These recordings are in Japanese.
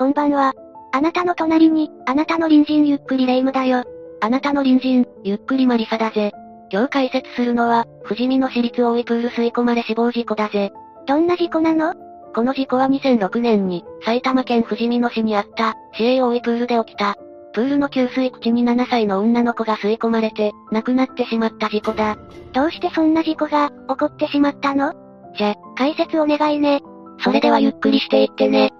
こんばんは。あなたの隣に、あなたの隣人ゆっくりレ夢ムだよ。あなたの隣人、ゆっくりマリサだぜ。今日解説するのは、富士見の私立大井プール吸い込まれ死亡事故だぜ。どんな事故なの？この事故は2006年に、埼玉県富士見野市にあった、市営大井プールで起きた。プールの給水口に7歳の女の子が吸い込まれて、亡くなってしまった事故だ。どうしてそんな事故が、起こってしまったの？じゃ、解説お願いね。それではゆっくりしていってね。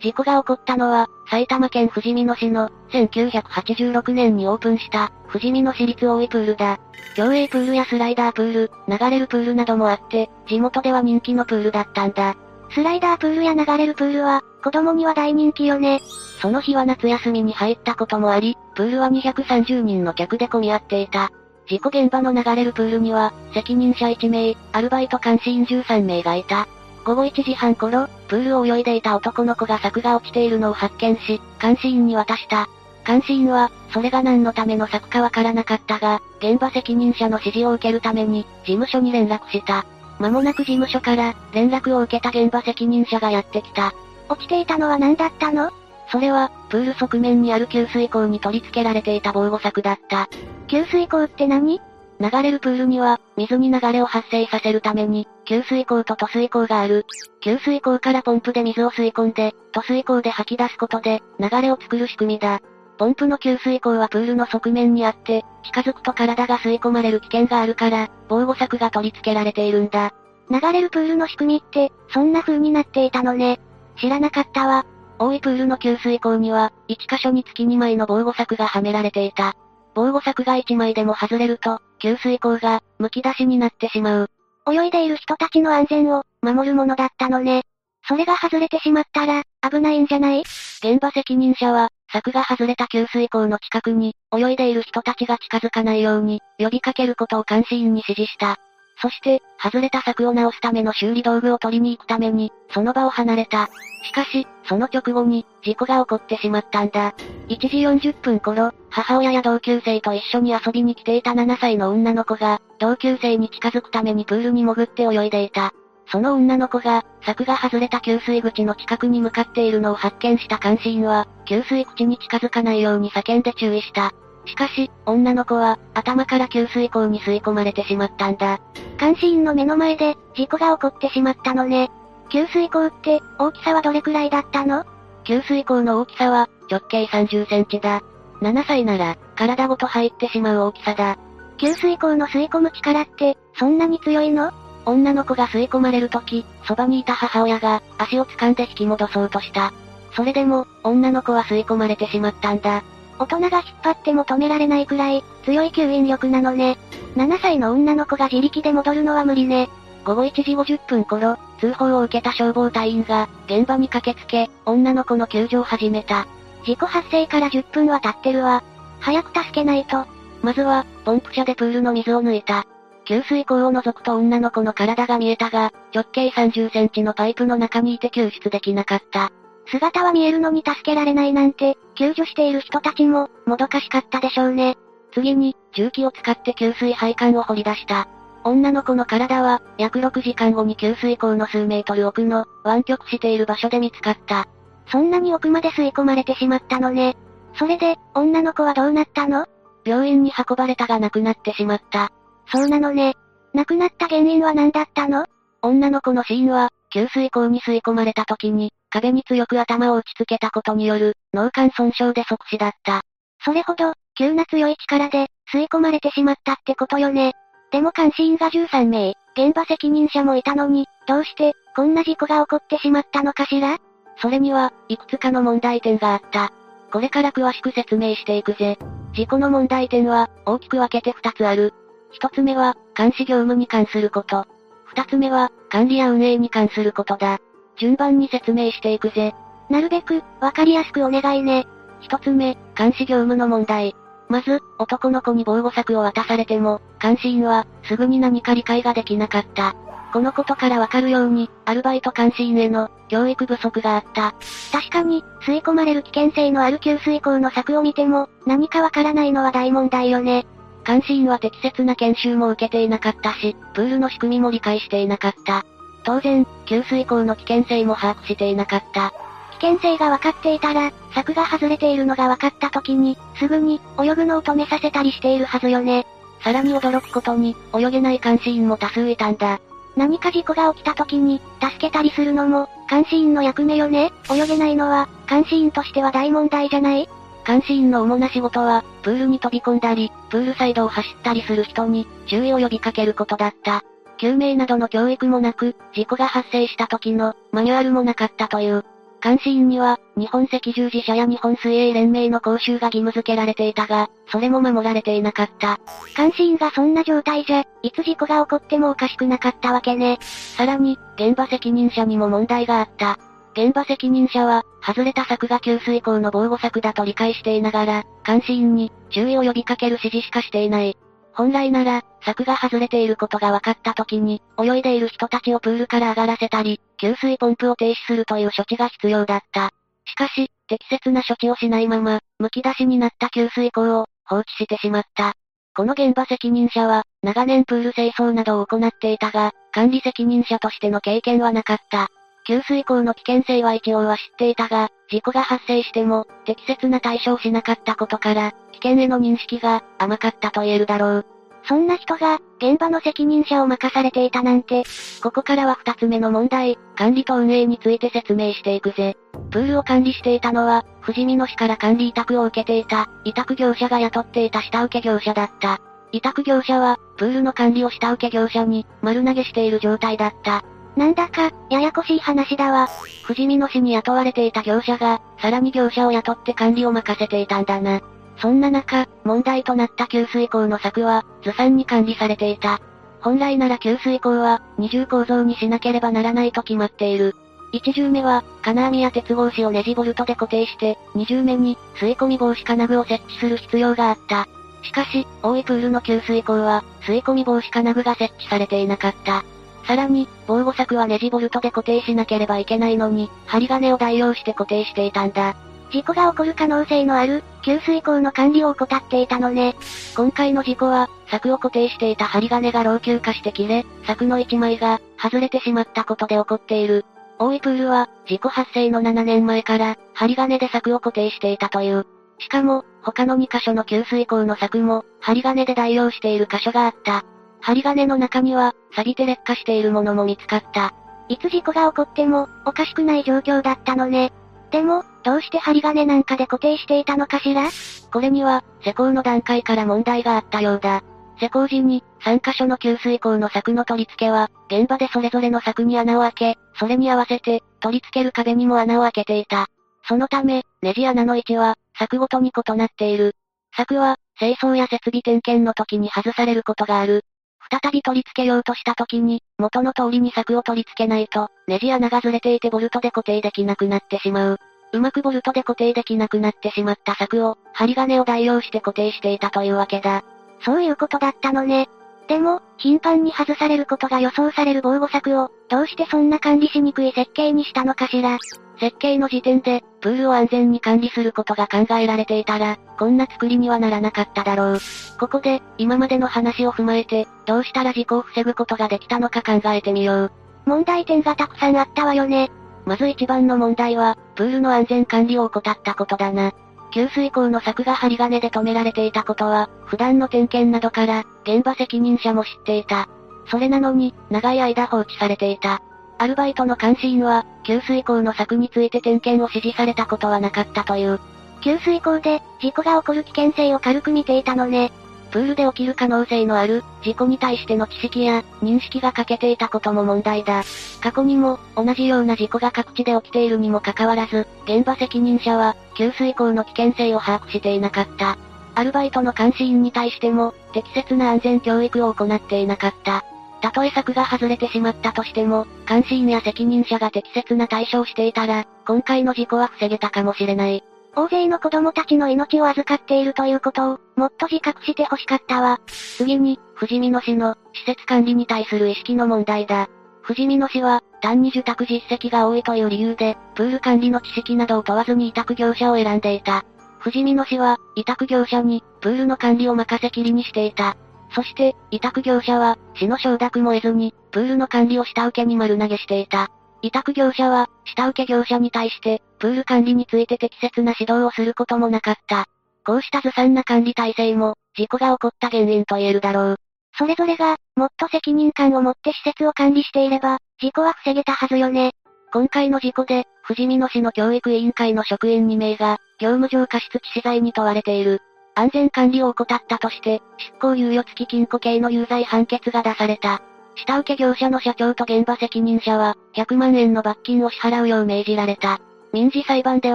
事故が起こったのは、埼玉県富士見野市の、1986年にオープンした、富士見野市立大井プールだ。競泳プールやスライダープール、流れるプールなどもあって、地元では人気のプールだったんだ。スライダープールや流れるプールは、子供には大人気よね。その日は夏休みに入ったこともあり、プールは230人の客で混み合っていた。事故現場の流れるプールには、責任者1名、アルバイト監視員13名がいた。午後1時半頃、プールを泳いでいた男の子が柵が落ちているのを発見し、監視員に渡した。監視員は、それが何のための柵かわからなかったが、現場責任者の指示を受けるために、事務所に連絡した。間もなく事務所から、連絡を受けた現場責任者がやってきた。落ちていたのは何だったの？それは、プール側面にある給水口に取り付けられていた防護柵だった。給水口って何？流れるプールには、水に流れを発生させるために、給水口と塗水口がある。給水口からポンプで水を吸い込んで、塗水口で吐き出すことで、流れを作る仕組みだ。ポンプの給水口はプールの側面にあって、近づくと体が吸い込まれる危険があるから、防護柵が取り付けられているんだ。流れるプールの仕組みって、そんな風になっていたのね。知らなかったわ。大井プールの給水口には、1箇所につき2枚の防護柵がはめられていた。防護柵が1枚でも外れると、給水口が、剥き出しになってしまう。泳いでいる人たちの安全を、守るものだったのね。それが外れてしまったら、危ないんじゃない？現場責任者は、柵が外れた給水口の近くに、泳いでいる人たちが近づかないように、呼びかけることを監視員に指示した。そして、外れた柵を直すための修理道具を取りに行くために、その場を離れた。しかし、その直後に、事故が起こってしまったんだ。1時40分頃、母親や同級生と一緒に遊びに来ていた7歳の女の子が、同級生に近づくためにプールに潜って泳いでいた。その女の子が、柵が外れた給水口の近くに向かっているのを発見した監視員は、給水口に近づかないように叫んで注意した。しかし、女の子は、頭から給水口に吸い込まれてしまったんだ。監視員の目の前で、事故が起こってしまったのね。給水口って、大きさはどれくらいだったの？給水口の大きさは、直径30センチだ。7歳なら、体ごと入ってしまう大きさだ。給水口の吸い込む力って、そんなに強いの？女の子が吸い込まれるとき、そばにいた母親が、足を掴んで引き戻そうとした。それでも、女の子は吸い込まれてしまったんだ。大人が引っ張っても止められないくらい、強い吸引力なのね。7歳の女の子が自力で戻るのは無理ね。午後1時50分頃、通報を受けた消防隊員が、現場に駆けつけ、女の子の救助を始めた。事故発生から10分は経ってるわ。早く助けないと。まずは、ポンプ車でプールの水を抜いた。給水口を覗くと女の子の体が見えたが、直径30センチのパイプの中にいて救出できなかった。姿は見えるのに助けられないなんて、救助している人たちも、もどかしかったでしょうね。次に、重機を使って給水配管を掘り出した。女の子の体は、約6時間後に給水口の数メートル奥の、湾曲している場所で見つかった。そんなに奥まで吸い込まれてしまったのね。それで、女の子はどうなったの？病院に運ばれたが亡くなってしまった。そうなのね。亡くなった原因は何だったの？女の子の死因は、給水口に吸い込まれた時に、壁に強く頭を打ちつけたことによる、脳幹損傷で即死だった。それほど、急な強い力で、吸い込まれてしまったってことよね。でも監視員が13名、現場責任者もいたのに、どうして、こんな事故が起こってしまったのかしら？それには、いくつかの問題点があった。これから詳しく説明していくぜ。事故の問題点は、大きく分けて2つある。1つ目は、監視業務に関すること。2つ目は、管理や運営に関することだ。順番に説明していくぜ。なるべく、わかりやすくお願いね。一つ目、監視業務の問題。まず、男の子に防護柵を渡されても、監視員は、すぐに何か理解ができなかった。このことからわかるように、アルバイト監視員への、教育不足があった。確かに、吸い込まれる危険性のある給水口の柵を見ても、何かわからないのは大問題よね。監視員は適切な研修も受けていなかったし、プールの仕組みも理解していなかった。当然、給水口の危険性も把握していなかった。危険性が分かっていたら、柵が外れているのが分かった時に、すぐに、泳ぐのを止めさせたりしているはずよね。さらに驚くことに、泳げない監視員も多数いたんだ。何か事故が起きた時に、助けたりするのも、監視員の役目よね泳げないのは、監視員としては大問題じゃない？監視員の主な仕事は、プールに飛び込んだり、プールサイドを走ったりする人に、注意を呼びかけることだった。救命などの教育もなく、事故が発生した時の、マニュアルもなかったという。監視員には、日本赤十字社や日本水泳連盟の講習が義務付けられていたが、それも守られていなかった。監視員がそんな状態じゃ、いつ事故が起こってもおかしくなかったわけね。さらに、現場責任者にも問題があった。現場責任者は、外れた柵が給水口の防護柵だと理解していながら、監視員に、注意を呼びかける指示しかしていない。本来なら、柵が外れていることが分かった時に、泳いでいる人たちをプールから上がらせたり、給水ポンプを停止するという処置が必要だった。しかし、適切な処置をしないまま、剥き出しになった給水口を放置してしまった。この現場責任者は、長年プール清掃などを行っていたが、管理責任者としての経験はなかった。給水口の危険性は一応は知っていたが、事故が発生しても、適切な対処をしなかったことから、危険への認識が甘かったと言えるだろう。そんな人が、現場の責任者を任されていたなんて。ここからは二つ目の問題、管理と運営について説明していくぜ。プールを管理していたのは、富士見野市から管理委託を受けていた、委託業者が雇っていた下請け業者だった。委託業者は、プールの管理を下請け業者に、丸投げしている状態だった。なんだか、ややこしい話だわ。富士見野市に雇われていた業者が、さらに業者を雇って管理を任せていたんだな。そんな中、問題となった給水口の柵は、ずさんに管理されていた。本来なら給水口は、二重構造にしなければならないと決まっている。一重目は、金網や鉄格子をネジボルトで固定して、二重目に、吸い込み防止金具を設置する必要があった。しかし、大井プールの給水口は、吸い込み防止金具が設置されていなかった。さらに、防護柵はネジボルトで固定しなければいけないのに、針金を代用して固定していたんだ。事故が起こる可能性のある、給水口の管理を怠っていたのね。今回の事故は、柵を固定していた針金が老朽化して切れ、柵の一枚が、外れてしまったことで起こっている。大井プールは、事故発生の7年前から、針金で柵を固定していたという。しかも、他の2箇所の給水口の柵も、針金で代用している箇所があった。針金の中には、錆びて劣化しているものも見つかった。いつ事故が起こっても、おかしくない状況だったのね。でも、どうして針金なんかで固定していたのかしら？これには、施工の段階から問題があったようだ。施工時に、3箇所の給水口の柵の取り付けは、現場でそれぞれの柵に穴を開け、それに合わせて、取り付ける壁にも穴を開けていた。そのため、ネジ穴の位置は、柵ごとに異なっている。柵は、清掃や設備点検の時に外されることがある。再び取り付けようとした時に、元の通りに柵を取り付けないと、ネジ穴がずれていてボルトで固定できなくなってしまう。うまくボルトで固定できなくなってしまった柵を、針金を代用して固定していたというわけだ。そういうことだったのね。でも、頻繁に外されることが予想される防護柵を、どうしてそんな管理しにくい設計にしたのかしら。設計の時点で、プールを安全に管理することが考えられていたら、こんな作りにはならなかっただろう。ここで、今までの話を踏まえて、どうしたら事故を防ぐことができたのか考えてみよう。問題点がたくさんあったわよね。まず一番の問題は、プールの安全管理を怠ったことだな。給水口の柵が針金で止められていたことは、普段の点検などから、現場責任者も知っていた。それなのに、長い間放置されていた。アルバイトの監視員は、給水口の柵について点検を指示されたことはなかったという。給水口で、事故が起こる危険性を軽く見ていたのね。プールで起きる可能性のある、事故に対しての知識や、認識が欠けていたことも問題だ。過去にも、同じような事故が各地で起きているにもかかわらず、現場責任者は、給水口の危険性を把握していなかった。アルバイトの監視員に対しても、適切な安全教育を行っていなかった。たとえ柵が外れてしまったとしても、監視員や責任者が適切な対処をしていたら、今回の事故は防げたかもしれない。大勢の子供たちの命を預かっているということを、もっと自覚して欲しかったわ。次に、富士見野市の、施設管理に対する意識の問題だ。富士見野市は、単に受託実績が多いという理由で、プール管理の知識などを問わずに委託業者を選んでいた。富士見野市は、委託業者に、プールの管理を任せきりにしていた。そして、委託業者は、市の承諾も得ずに、プールの管理を下請けに丸投げしていた。委託業者は、下請け業者に対して、プール管理について適切な指導をすることもなかった。こうしたずさんな管理体制も、事故が起こった原因と言えるだろう。それぞれが、もっと責任感を持って施設を管理していれば、事故は防げたはずよね。今回の事故で、富士見野市の教育委員会の職員2名が、業務上過失致死罪に問われている。安全管理を怠ったとして、執行猶予付き禁錮刑の有罪判決が出された。下請け業者の社長と現場責任者は、100万円の罰金を支払うよう命じられた。民事裁判で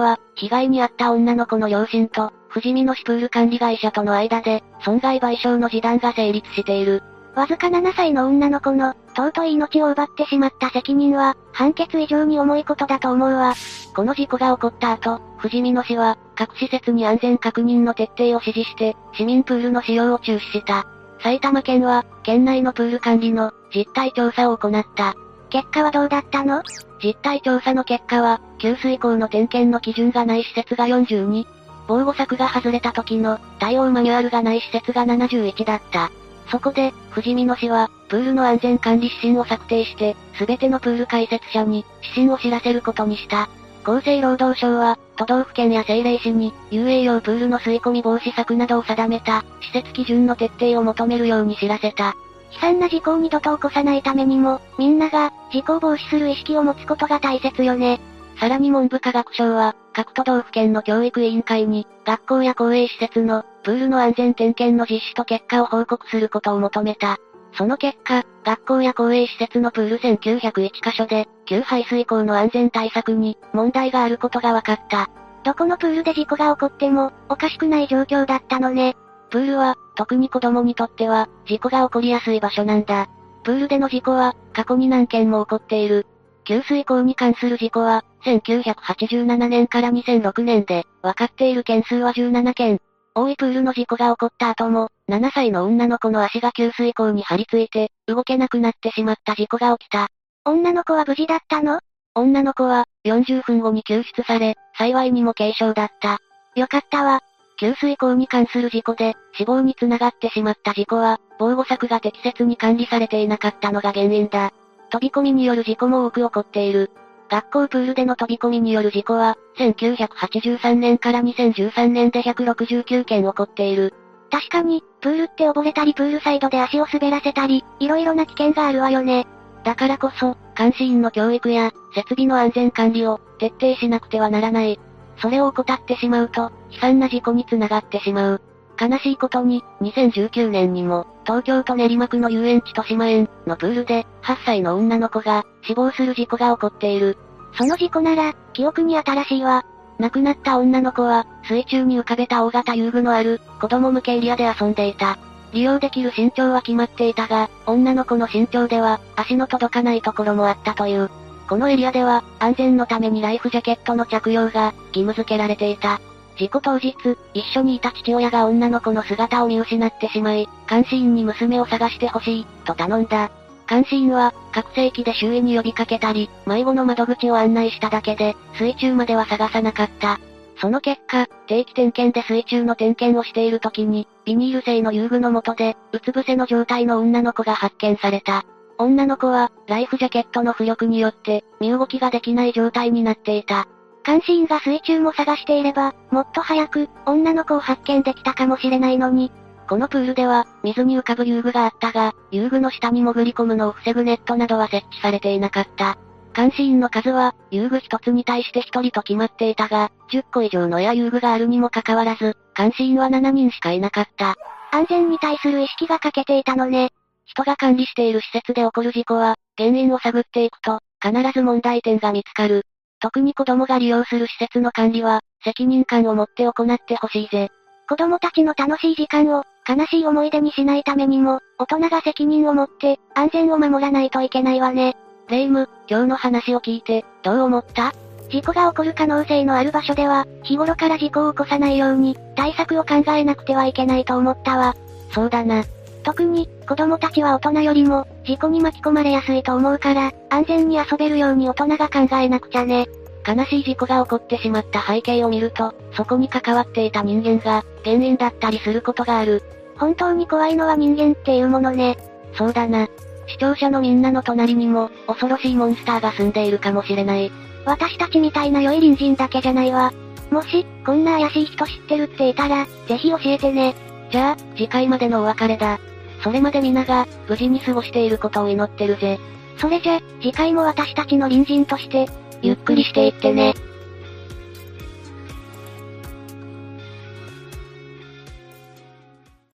は、被害に遭った女の子の両親と、富士見のシプール管理会社との間で、損害賠償の示談が成立している。わずか7歳の女の子の、尊い命を奪ってしまった責任は、判決以上に重いことだと思うわ。この事故が起こった後、富士見野市は、各施設に安全確認の徹底を指示して、市民プールの使用を中止した。埼玉県は、県内のプール管理の、実態調査を行った。結果はどうだったの？実態調査の結果は、給水口の点検の基準がない施設が42、防護柵が外れた時の対応マニュアルがない施設が71だった。そこで、富士見野市は、プールの安全管理指針を策定して、すべてのプール開設者に、指針を知らせることにした。厚生労働省は、都道府県や政令市に、遊泳用プールの吸い込み防止策などを定めた、施設基準の徹底を求めるように知らせた。悲惨な事故を二度と起こさないためにも、みんなが、事故を防止する意識を持つことが大切よね。さらに文部科学省は、各都道府県の教育委員会に、学校や公営施設の、プールの安全点検の実施と結果を報告することを求めた。その結果、学校や公営施設のプール1901カ所で、旧排水溝の安全対策に、問題があることが分かった。どこのプールで事故が起こっても、おかしくない状況だったのね。プールは、特に子供にとっては、事故が起こりやすい場所なんだ。プールでの事故は、過去に何件も起こっている。給水口に関する事故は、1987年から2006年で、分かっている件数は17件。大井プールの事故が起こった後も、7歳の女の子の足が給水口に張り付いて、動けなくなってしまった事故が起きた。女の子は無事だったの？女の子は、40分後に救出され、幸いにも軽傷だった。よかったわ。給水口に関する事故で、死亡につながってしまった事故は、防護柵が適切に管理されていなかったのが原因だ。飛び込みによる事故も多く起こっている。学校プールでの飛び込みによる事故は、1983年から2013年で169件起こっている。確かに、プールって溺れたりプールサイドで足を滑らせたり、色々な危険があるわよね。だからこそ、監視員の教育や、設備の安全管理を、徹底しなくてはならない。それを怠ってしまうと、悲惨な事故につながってしまう。悲しいことに、2019年にも、東京都練馬区の遊園地豊島園のプールで、8歳の女の子が死亡する事故が起こっている。その事故なら、記憶に新しいわ。亡くなった女の子は、水中に浮かべた大型遊具のある、子供向けエリアで遊んでいた。利用できる身長は決まっていたが、女の子の身長では、足の届かないところもあったという。このエリアでは、安全のためにライフジャケットの着用が、義務付けられていた。事故当日、一緒にいた父親が女の子の姿を見失ってしまい、監視員に娘を探してほしい、と頼んだ。監視員は、拡声器で周囲に呼びかけたり、迷子の窓口を案内しただけで、水中までは探さなかった。その結果、定期点検で水中の点検をしている時に、ビニール製の遊具の下で、うつ伏せの状態の女の子が発見された。女の子は、ライフジャケットの浮力によって、身動きができない状態になっていた。監視員が水中も探していれば、もっと早く、女の子を発見できたかもしれないのに。このプールでは、水に浮かぶ遊具があったが、遊具の下に潜り込むのを防ぐネットなどは設置されていなかった。監視員の数は、遊具一つに対して一人と決まっていたが、10個以上のエア遊具があるにもかかわらず、監視員は7人しかいなかった。安全に対する意識が欠けていたのね。人が管理している施設で起こる事故は、原因を探っていくと、必ず問題点が見つかる。特に子供が利用する施設の管理は、責任感を持って行ってほしいぜ。子供たちの楽しい時間を、悲しい思い出にしないためにも、大人が責任を持って、安全を守らないといけないわね。レイム、今日の話を聞いて、どう思った？事故が起こる可能性のある場所では、日頃から事故を起こさないように、対策を考えなくてはいけないと思ったわ。そうだな。特に、子供たちは大人よりも、事故に巻き込まれやすいと思うから、安全に遊べるように大人が考えなくちゃね。悲しい事故が起こってしまった背景を見ると、そこに関わっていた人間が、原因だったりすることがある。本当に怖いのは人間っていうものね。そうだな。視聴者のみんなの隣にも、恐ろしいモンスターが住んでいるかもしれない。私たちみたいな良い隣人だけじゃないわ。もし、こんな怪しい人知ってるっていたら、ぜひ教えてね。じゃあ、次回までのお別れだ。それまで皆が、無事に過ごしていることを祈ってるぜ。それじゃ、次回も私たちの隣人として、ゆっくりしていってね。